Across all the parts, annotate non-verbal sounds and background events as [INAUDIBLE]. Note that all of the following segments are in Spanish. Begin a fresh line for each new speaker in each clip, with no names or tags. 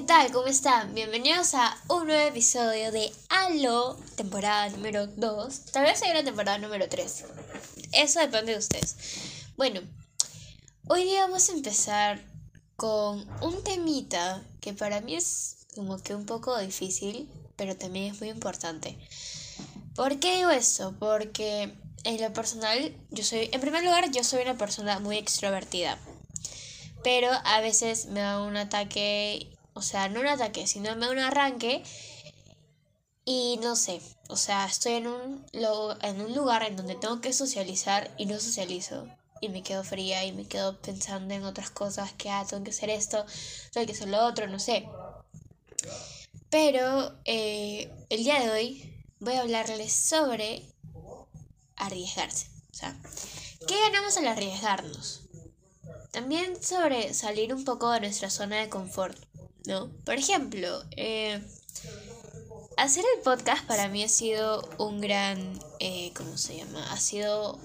¿qué tal? ¿Cómo están? Bienvenidos a un nuevo episodio de Halo, temporada número 2. Tal vez sea una temporada número 3. Eso depende de ustedes. Bueno, hoy día vamos a empezar con un temita que para mí es como que un poco difícil, pero también es muy importante. ¿Por qué digo eso? Porque en lo personal, yo soy, en primer lugar, yo soy una persona muy extrovertida. Pero a veces me da un ataque, o sea, no un ataque, sino me da un arranque. Y no sé, o sea, estoy en un, en un lugar en donde tengo que socializar y no socializo. Y me quedo fría y me quedo pensando en otras cosas que, ah, tengo que hacer esto, tengo que hacer lo otro, no sé. Pero eh, el día de hoy voy a hablarles sobre arriesgarse. O sea, ¿qué ganamos al arriesgarnos? También sobre salir un poco de nuestra zona de confort, ¿no? Por ejemplo, eh, hacer el podcast para mí ha sido un gran, eh, ¿cómo se llama? Ha sido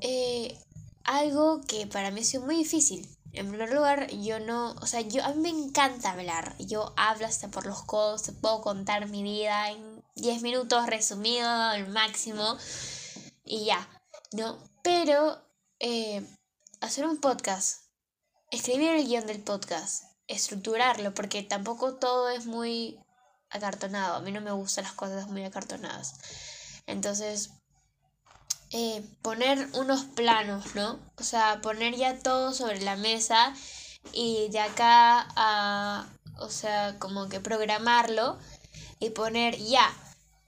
eh, algo que para mí ha sido muy difícil. En primer lugar, yo no, o sea, yo a mí me encanta hablar. Yo hablo hasta por los codos, te puedo contar mi vida en 10 minutos resumido al máximo y ya, ¿no? Pero hacer un podcast, escribir el guion del podcast, estructurarlo, porque tampoco todo es muy acartonado. A mí no me gustan las cosas muy acartonadas. Entonces, eh, poner unos planos, ¿no? O sea, poner ya todo sobre la mesa y de acá a, o sea, como que programarlo y poner ya.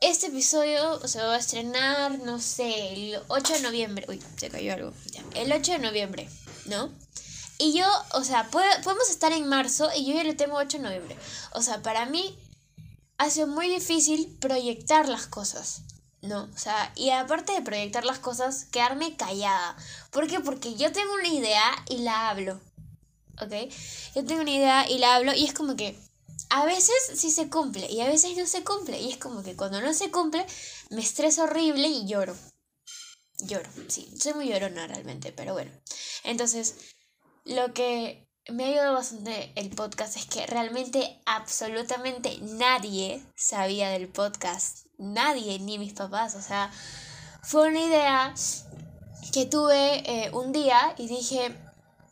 Este episodio se va a estrenar, no sé, el 8 de noviembre. Uy, se cayó algo. El 8 de noviembre, ¿no? Y yo, o sea, podemos estar en marzo y yo ya lo tengo 8 de noviembre. O sea, para mí ha sido muy difícil proyectar las cosas. ¿no? O sea, y aparte de proyectar las cosas, quedarme callada. ¿Por qué? Porque yo tengo una idea y la hablo. ¿Ok? Yo tengo una idea y la hablo y es como que a veces sí se cumple y a veces no se cumple. Y es como que cuando no se cumple me estreso horrible y lloro. Lloro, sí, soy muy llorona realmente, pero bueno. Entonces, lo que me ha ayudado bastante el podcast es que realmente absolutamente nadie sabía del podcast. Nadie, ni mis papás. O sea, fue una idea que tuve eh, un día y dije,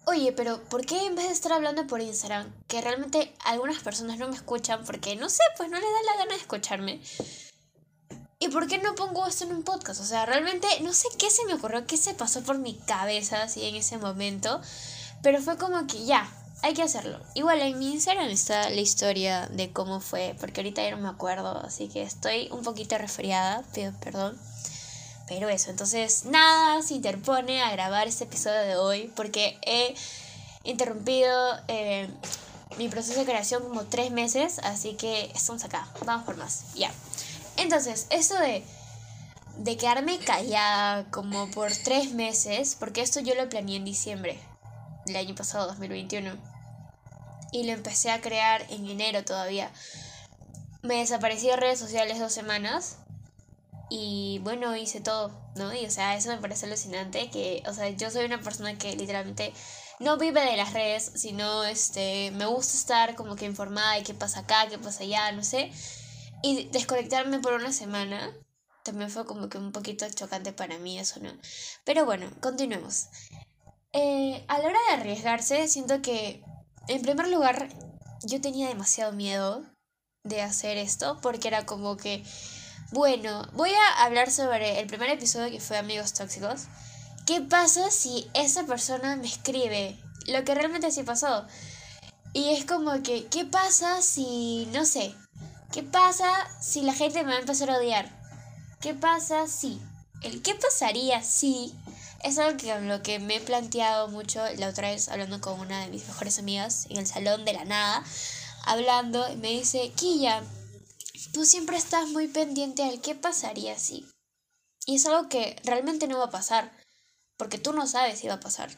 oye, pero ¿por qué en vez de estar hablando por Instagram, que realmente algunas personas no me escuchan porque no sé, pues no les da la gana de escucharme? ¿Y por qué no pongo esto en un podcast? O sea, realmente no sé qué se me ocurrió, qué se pasó por mi cabeza así en ese momento. Pero fue como que ya, hay que hacerlo. Igual en mi Instagram está la historia de cómo fue, porque ahorita ya no me acuerdo, así que estoy un poquito resfriada, pido perdón. Pero eso, entonces nada se interpone a grabar este episodio de hoy, porque he interrumpido eh, mi proceso de creación como tres meses, así que estamos acá, vamos por más, ya. Entonces, eso de, de quedarme callada como por tres meses, porque esto yo lo planeé en diciembre el año pasado, 2021. Y lo empecé a crear en enero todavía. Me desaparecí de redes sociales dos semanas. Y bueno, hice todo, ¿no? Y o sea, eso me parece alucinante. Que, o sea, yo soy una persona que literalmente no vive de las redes, sino este, me gusta estar como que informada de qué pasa acá, qué pasa allá, no sé. Y desconectarme por una semana también fue como que un poquito chocante para mí eso, ¿no? Pero bueno, continuemos. Eh, a la hora de arriesgarse, siento que, en primer lugar, yo tenía demasiado miedo de hacer esto, porque era como que, bueno, voy a hablar sobre el primer episodio que fue Amigos Tóxicos. ¿Qué pasa si esa persona me escribe lo que realmente sí pasó? Y es como que, ¿qué pasa si, no sé, qué pasa si la gente me va a empezar a odiar? ¿Qué pasa si? El qué pasaría si es algo que lo que me he planteado mucho la otra vez hablando con una de mis mejores amigas en el salón de la nada, hablando, me dice, Killa, tú siempre estás muy pendiente al qué pasaría si. Y es algo que realmente no va a pasar, porque tú no sabes si va a pasar.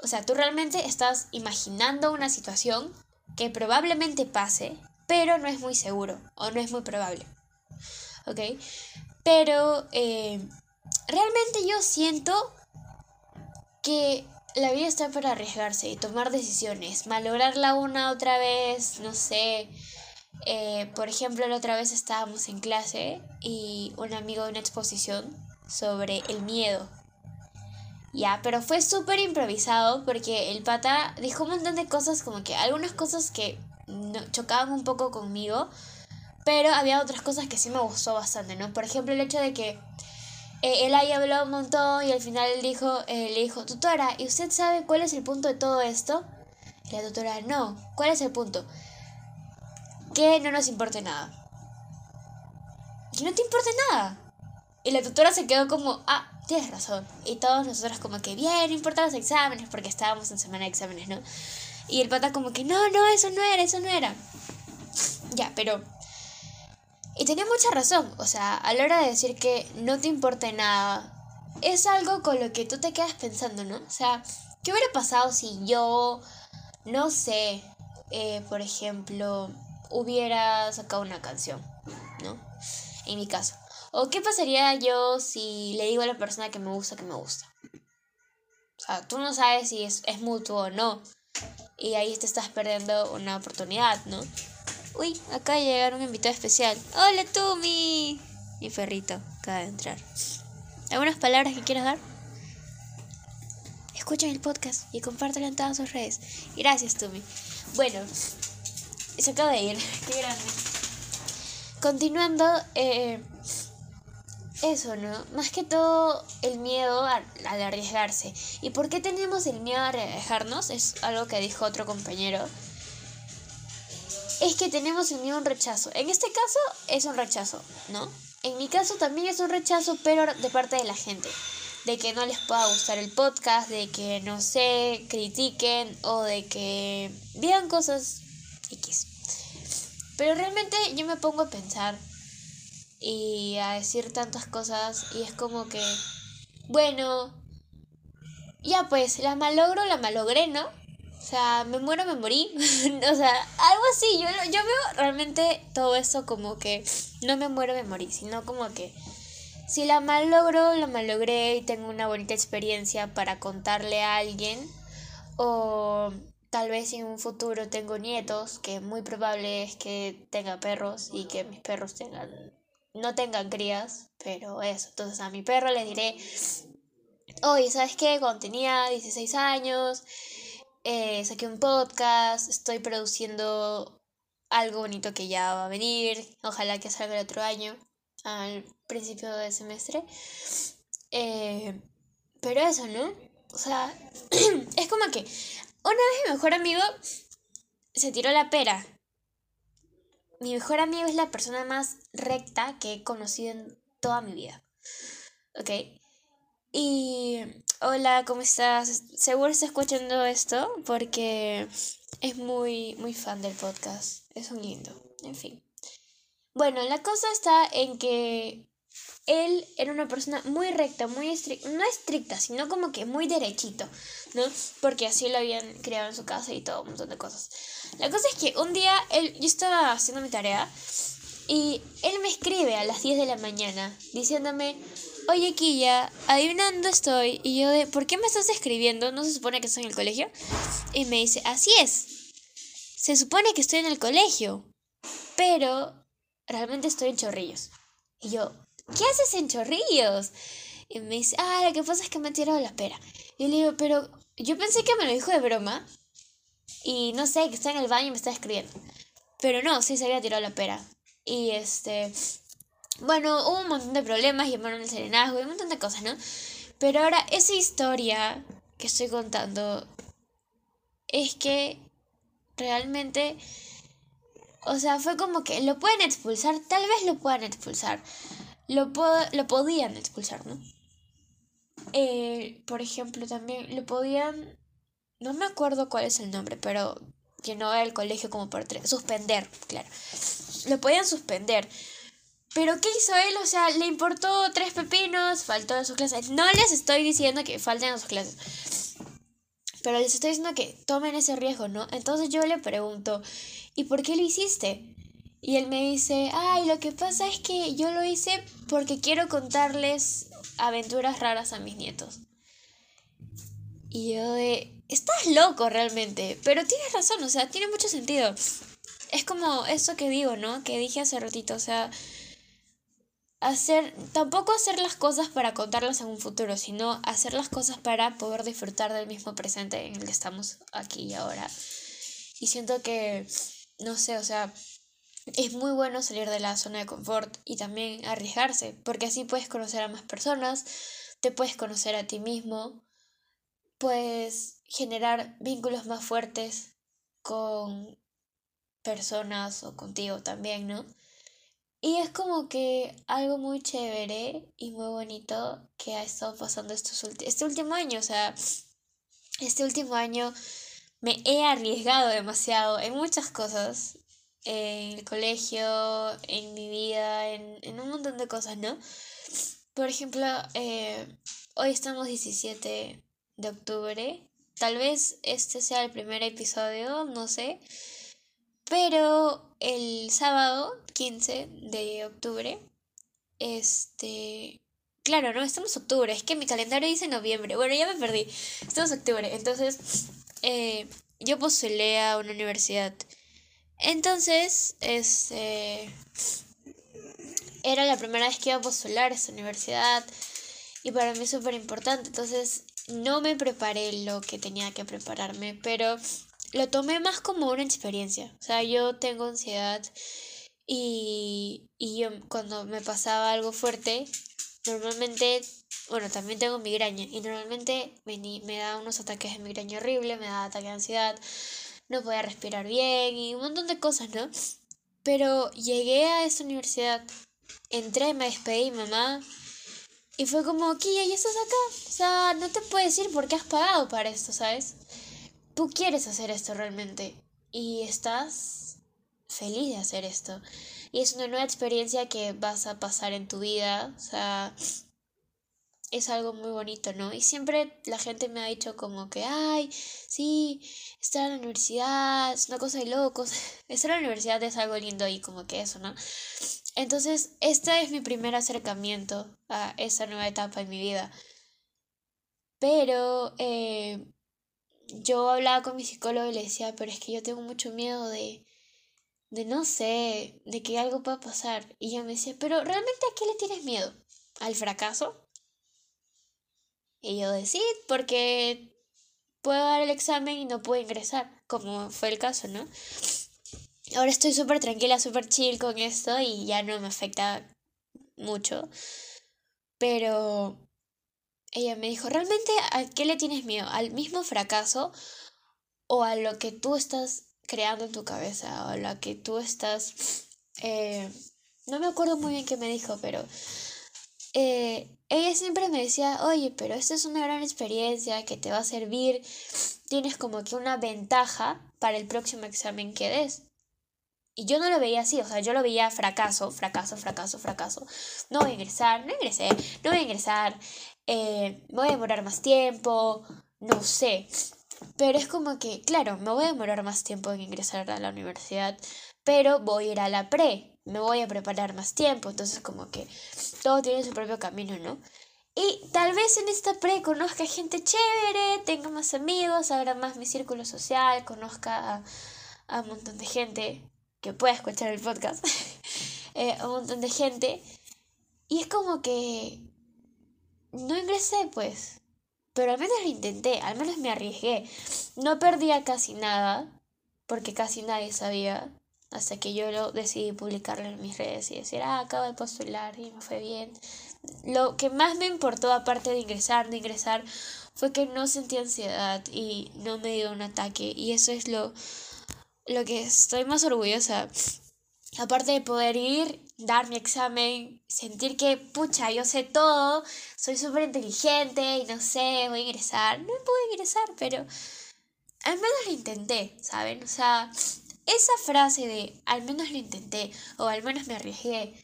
O sea, tú realmente estás imaginando una situación que probablemente pase, pero no es muy seguro o no es muy probable. ¿Ok? Pero eh, realmente yo siento que la vida está para arriesgarse y tomar decisiones, malograrla una otra vez, no sé. Eh, por ejemplo, la otra vez estábamos en clase y un amigo de una exposición sobre el miedo. Ya, pero fue súper improvisado porque el pata dijo un montón de cosas, como que algunas cosas que no, chocaban un poco conmigo, pero había otras cosas que sí me gustó bastante, ¿no? Por ejemplo, el hecho de que eh, él ahí habló un montón y al final dijo, eh, le dijo, tutora, ¿y usted sabe cuál es el punto de todo esto? Y la tutora, no, ¿cuál es el punto? Que no nos importe nada. Que no te importe nada. Y la tutora se quedó como, ah, tienes razón. Y todos nosotros como que, bien, no los exámenes, porque estábamos en semana de exámenes, ¿no? Y el pata como que, no, no, eso no era, eso no era. Ya, pero y tenía mucha razón, o sea, a la hora de decir que no te importa nada, es algo con lo que tú te quedas pensando, ¿no? O sea, ¿qué hubiera pasado si yo, no sé, eh, por ejemplo, hubiera sacado una canción, ¿no? En mi caso. ¿O qué pasaría yo si le digo a la persona que me gusta que me gusta? O sea, tú no sabes si es, es mutuo o no. Y ahí te estás perdiendo una oportunidad, ¿no? Uy, acá llega un invitado especial. Hola, Tumi. Mi perrito acaba de entrar. ¿Algunas palabras que quieras dar? Escuchen el podcast y compártelo en todas sus redes. Gracias, Tumi. Bueno, se acaba de ir. [LAUGHS] Qué grande. Continuando, eh, eso, ¿no? Más que todo el miedo al arriesgarse. ¿Y por qué tenemos el miedo a arriesgarnos? Es algo que dijo otro compañero es que tenemos miedo a un rechazo. En este caso es un rechazo, ¿no? En mi caso también es un rechazo, pero de parte de la gente. De que no les pueda gustar el podcast, de que no sé, critiquen o de que vean cosas X. Pero realmente yo me pongo a pensar y a decir tantas cosas y es como que, bueno, ya pues, la malogro, la malogré, ¿no? Sea, me muero, me morí. [LAUGHS] o sea, algo así. Yo, yo veo realmente todo eso como que no me muero, me morí, sino como que si la mal logro, la mal logré y tengo una bonita experiencia para contarle a alguien. O tal vez en un futuro tengo nietos, que muy probable es que tenga perros y que mis perros tengan no tengan crías, pero eso. Entonces a mi perro le diré, oye, ¿sabes qué? Cuando tenía 16 años, eh, saqué un podcast, estoy produciendo algo bonito que ya va a venir, ojalá que salga el otro año, al principio del semestre. Eh, pero eso, ¿no? O sea, [CLEARS THROAT] es como que una vez mi mejor amigo se tiró la pera. Mi mejor amigo es la persona más recta que he conocido en toda mi vida. ¿Ok? Y hola, ¿cómo estás? Seguro está escuchando esto porque es muy, muy fan del podcast. Es un lindo, en fin. Bueno, la cosa está en que él era una persona muy recta, muy estricta, no estricta, sino como que muy derechito, ¿no? Porque así lo habían criado en su casa y todo un montón de cosas. La cosa es que un día él, yo estaba haciendo mi tarea y él me escribe a las 10 de la mañana diciéndome, oye Quilla, adivinando estoy. Y yo de, ¿por qué me estás escribiendo? ¿No se supone que estoy en el colegio? Y me dice, así es. Se supone que estoy en el colegio. Pero realmente estoy en chorrillos. Y yo, ¿qué haces en chorrillos? Y me dice, ah, lo que pasa es que me he tirado la pera. Y le digo, pero yo pensé que me lo dijo de broma. Y no sé, que está en el baño y me está escribiendo. Pero no, sí se había tirado la pera. Y este, bueno, hubo un montón de problemas, llamaron al serenazgo y un montón de cosas, ¿no? Pero ahora, esa historia que estoy contando es que realmente, o sea, fue como que lo pueden expulsar, tal vez lo puedan expulsar, lo, lo podían expulsar, ¿no? Eh, por ejemplo, también lo podían, no me acuerdo cuál es el nombre, pero que no era el colegio como por suspender, claro, lo podían suspender pero ¿qué hizo él? O sea, le importó tres pepinos, faltó a sus clases. No les estoy diciendo que falten a sus clases. Pero les estoy diciendo que tomen ese riesgo, ¿no? Entonces yo le pregunto, ¿y por qué lo hiciste? Y él me dice, ay, lo que pasa es que yo lo hice porque quiero contarles aventuras raras a mis nietos. Y yo de, estás loco realmente, pero tienes razón, o sea, tiene mucho sentido. Es como eso que digo, ¿no? Que dije hace ratito, o sea, hacer, tampoco hacer las cosas para contarlas en un futuro, sino hacer las cosas para poder disfrutar del mismo presente en el que estamos aquí y ahora. Y siento que, no sé, o sea, es muy bueno salir de la zona de confort y también arriesgarse, porque así puedes conocer a más personas, te puedes conocer a ti mismo, puedes generar vínculos más fuertes con personas o contigo también, ¿no? Y es como que algo muy chévere y muy bonito que ha estado pasando estos este último año. O sea, este último año me he arriesgado demasiado en muchas cosas. En el colegio, en mi vida, en, en un montón de cosas, ¿no? Por ejemplo, eh, hoy estamos 17 de octubre. Tal vez este sea el primer episodio, no sé. Pero el sábado 15 de octubre, este... Claro, no, estamos octubre, es que mi calendario dice noviembre. Bueno, ya me perdí. Estamos octubre. Entonces, eh, yo postulé a una universidad. Entonces, este... Era la primera vez que iba a postular a esta universidad. Y para mí es súper importante. Entonces, no me preparé lo que tenía que prepararme. Pero lo tomé más como una experiencia. O sea, yo tengo ansiedad y, y yo cuando me pasaba algo fuerte, normalmente, bueno, también tengo migraña y normalmente me, me da unos ataques de migraña horrible, me da ataque de ansiedad, no podía respirar bien y un montón de cosas, ¿no? Pero llegué a esa universidad, entré, me despedí, mamá, y fue como, Kia, ya estás acá. O sea, no te puedes ir porque has pagado para esto, ¿sabes? Tú quieres hacer esto realmente y estás feliz de hacer esto. Y es una nueva experiencia que vas a pasar en tu vida, o sea, es algo muy bonito, ¿no? Y siempre la gente me ha dicho como que, ay, sí, estar en la universidad es una cosa de locos. [LAUGHS] Estar en la universidad es algo lindo y como que eso, ¿no? Entonces, este es mi primer acercamiento a esa nueva etapa en mi vida. Pero, eh, yo hablaba con mi psicólogo y le decía, pero es que yo tengo mucho miedo de, de no sé, de que algo pueda pasar. Y ella me decía, pero ¿realmente a qué le tienes miedo? ¿Al fracaso? Y yo decía, porque puedo dar el examen y no puedo ingresar, como fue el caso, ¿no? Ahora estoy súper tranquila, súper chill con esto y ya no me afecta mucho. Pero ella me dijo, ¿realmente a qué le tienes miedo? ¿Al mismo fracaso o a lo que tú estás creando en tu cabeza o a lo que tú estás... Eh, no me acuerdo muy bien qué me dijo, pero eh, ella siempre me decía, oye, pero esta es una gran experiencia que te va a servir, tienes como que una ventaja para el próximo examen que des. Y yo no lo veía así, o sea, yo lo veía fracaso, fracaso, fracaso, fracaso. No voy a ingresar, no ingresé, no voy a ingresar, eh, me voy a demorar más tiempo, no sé. Pero es como que, claro, me voy a demorar más tiempo en ingresar a la universidad, pero voy a ir a la pre, me voy a preparar más tiempo, entonces como que todo tiene su propio camino, ¿no? Y tal vez en esta pre conozca gente chévere, tenga más amigos, abra más mi círculo social, conozca a, a un montón de gente que pueda escuchar el podcast, [LAUGHS] eh, a un montón de gente. Y es como que no ingresé, pues. Pero al menos lo intenté, al menos me arriesgué. No perdía casi nada, porque casi nadie sabía, hasta que yo lo decidí publicarlo en mis redes y decir, ah, acabo de postular y me fue bien. Lo que más me importó, aparte de ingresar, de ingresar, fue que no sentí ansiedad y no me dio un ataque. Y eso es lo, lo que estoy más orgullosa. Aparte de poder ir dar mi examen, sentir que, pucha, yo sé todo, soy súper inteligente y no sé, voy a ingresar. No pude ingresar, pero al menos lo intenté, ¿saben? O sea, esa frase de al menos lo intenté o al menos me arriesgué,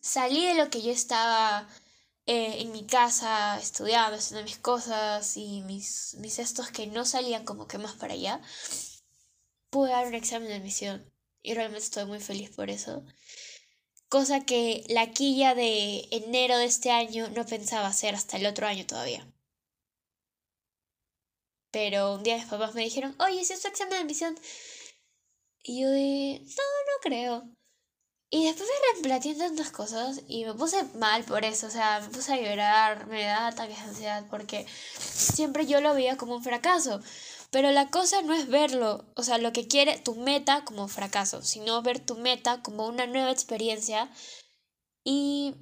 salí de lo que yo estaba eh, en mi casa estudiando, haciendo mis cosas y mis, mis estos que no salían como que más para allá, pude dar un examen de admisión y realmente estoy muy feliz por eso cosa que la quilla de enero de este año no pensaba hacer hasta el otro año todavía. pero un día mis papás me dijeron, oye, si es tu examen de admisión. Y yo de, no, no creo. Y después me replanteé tantas cosas y me puse mal por eso, o sea, me puse a llorar, me da ataques de ansiedad porque siempre yo lo veía como un fracaso. Pero la cosa no es verlo, o sea, lo que quiere tu meta como fracaso, sino ver tu meta como una nueva experiencia y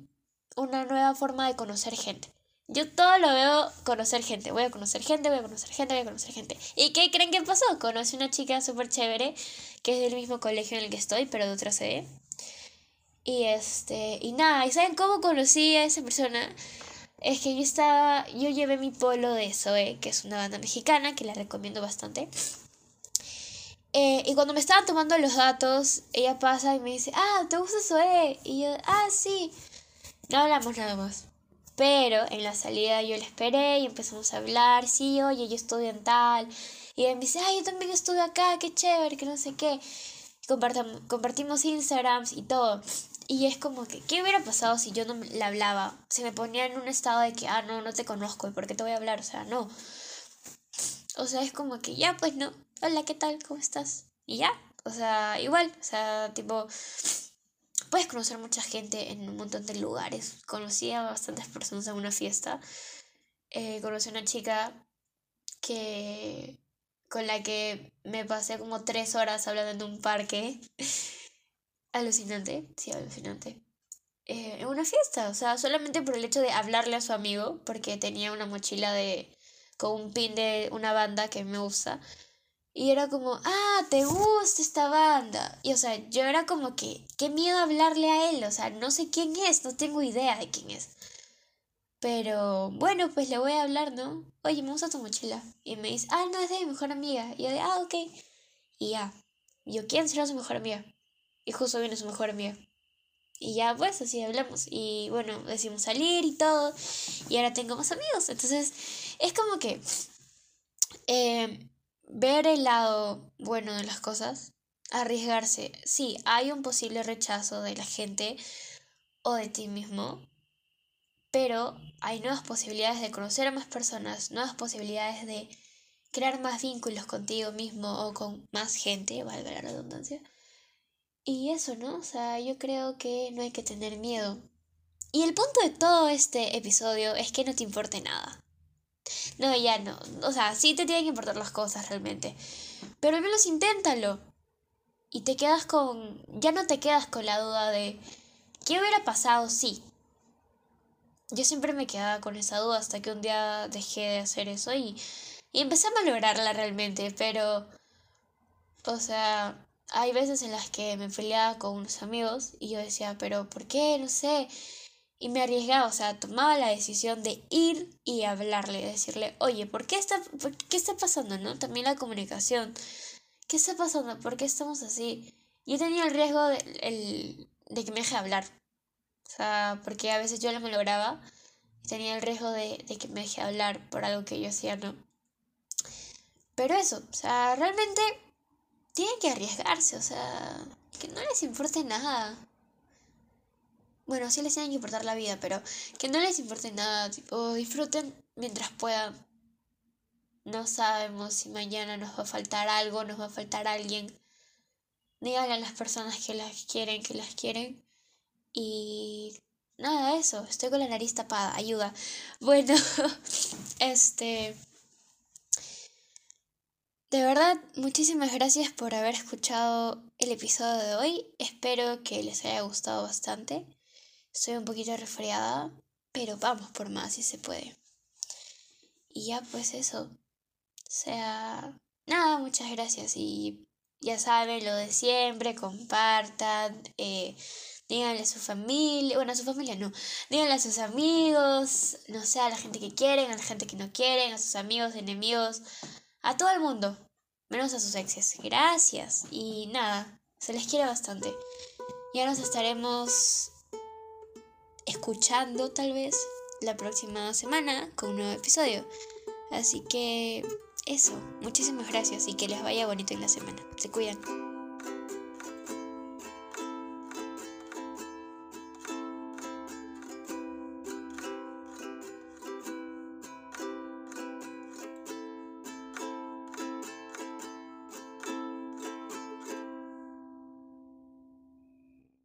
una nueva forma de conocer gente. Yo todo lo veo conocer gente. Voy a conocer gente, voy a conocer gente, voy a conocer gente. ¿Y qué creen que pasó? Conocí una chica súper chévere que es del mismo colegio en el que estoy, pero de otra sede. Y este, y nada, ¿y saben cómo conocí a esa persona? Es que yo estaba, yo llevé mi polo de Zoe, que es una banda mexicana, que la recomiendo bastante. Eh, y cuando me estaban tomando los datos, ella pasa y me dice, ah, ¿te gusta Zoe? Y yo, ah, sí. No hablamos nada más. Pero en la salida yo la esperé y empezamos a hablar, sí, oye, yo estudio en tal. Y ella me dice, ah, yo también estudio acá, qué chévere, que no sé qué. compartimos Instagrams y todo. Y es como que, ¿qué hubiera pasado si yo no le hablaba? Se me ponía en un estado de que, ah, no, no te conozco, ¿y por qué te voy a hablar? O sea, no. O sea, es como que, ya, pues no. Hola, ¿qué tal? ¿Cómo estás? Y ya. O sea, igual. O sea, tipo, puedes conocer mucha gente en un montón de lugares. Conocí a bastantes personas en una fiesta. Eh, conocí a una chica que con la que me pasé como tres horas hablando en un parque. [LAUGHS] alucinante, sí, alucinante. Eh, en una fiesta, o sea, solamente por el hecho de hablarle a su amigo, porque tenía una mochila de con un pin de una banda que me gusta. Y era como, ah, te gusta esta banda. Y o sea, yo era como que, qué miedo hablarle a él. O sea, no sé quién es, no tengo idea de quién es. Pero bueno, pues le voy a hablar, ¿no? Oye, me gusta tu mochila. Y me dice, ah, no, es de mi mejor amiga. Y yo de, ah, ok. Y ya. Yo, ¿quién será su mejor amiga? Y justo viene su mejor amiga. Y ya pues así hablamos. Y bueno, decimos salir y todo. Y ahora tengo más amigos. Entonces es como que eh, ver el lado bueno de las cosas. Arriesgarse. Sí, hay un posible rechazo de la gente o de ti mismo. Pero hay nuevas posibilidades de conocer a más personas. Nuevas posibilidades de crear más vínculos contigo mismo o con más gente, valga la redundancia. Y eso, ¿no? O sea, yo creo que no hay que tener miedo. Y el punto de todo este episodio es que no te importe nada. No, ya no. O sea, sí te tienen que importar las cosas realmente. Pero al menos inténtalo. Y te quedas con... Ya no te quedas con la duda de... ¿Qué hubiera pasado si? Yo siempre me quedaba con esa duda hasta que un día dejé de hacer eso y, y empecé a malograrla realmente. Pero... O sea, hay veces en las que me peleaba con unos amigos y yo decía, pero ¿por qué? No sé. Y me arriesgaba, o sea, tomaba la decisión de ir y hablarle, decirle, oye, ¿por qué está, qué está pasando? ¿No? También la comunicación. ¿Qué está pasando? ¿Por qué estamos así? Yo tenía el riesgo de, de que me deje hablar. O sea, porque a veces yo lo lograba y tenía el riesgo de, de que me deje hablar por algo que yo hacía, ¿no? Pero eso, o sea, realmente tienen que arriesgarse, o sea, que no les importe nada. Bueno, sí les tienen que importar la vida, pero que no les importe nada, tipo, disfruten mientras puedan. No sabemos si mañana nos va a faltar algo, nos va a faltar alguien. Díganle a las personas que las quieren, que las quieren. Y nada, eso, estoy con la nariz tapada, ayuda. Bueno, [LAUGHS] este... De verdad, muchísimas gracias por haber escuchado el episodio de hoy. Espero que les haya gustado bastante. Estoy un poquito resfriada, pero vamos por más si se puede. Y ya pues eso. O sea, nada, muchas gracias. Y ya saben lo de siempre, compartan, eh, díganle a su familia, bueno, a su familia no, díganle a sus amigos, no sé, a la gente que quieren, a la gente que no quieren, a sus amigos, enemigos a todo el mundo, menos a sus exes. Gracias. Y nada, se les quiere bastante. Ya nos estaremos escuchando tal vez la próxima semana con un nuevo episodio. Así que eso, muchísimas gracias y que les vaya bonito en la semana. Se cuidan.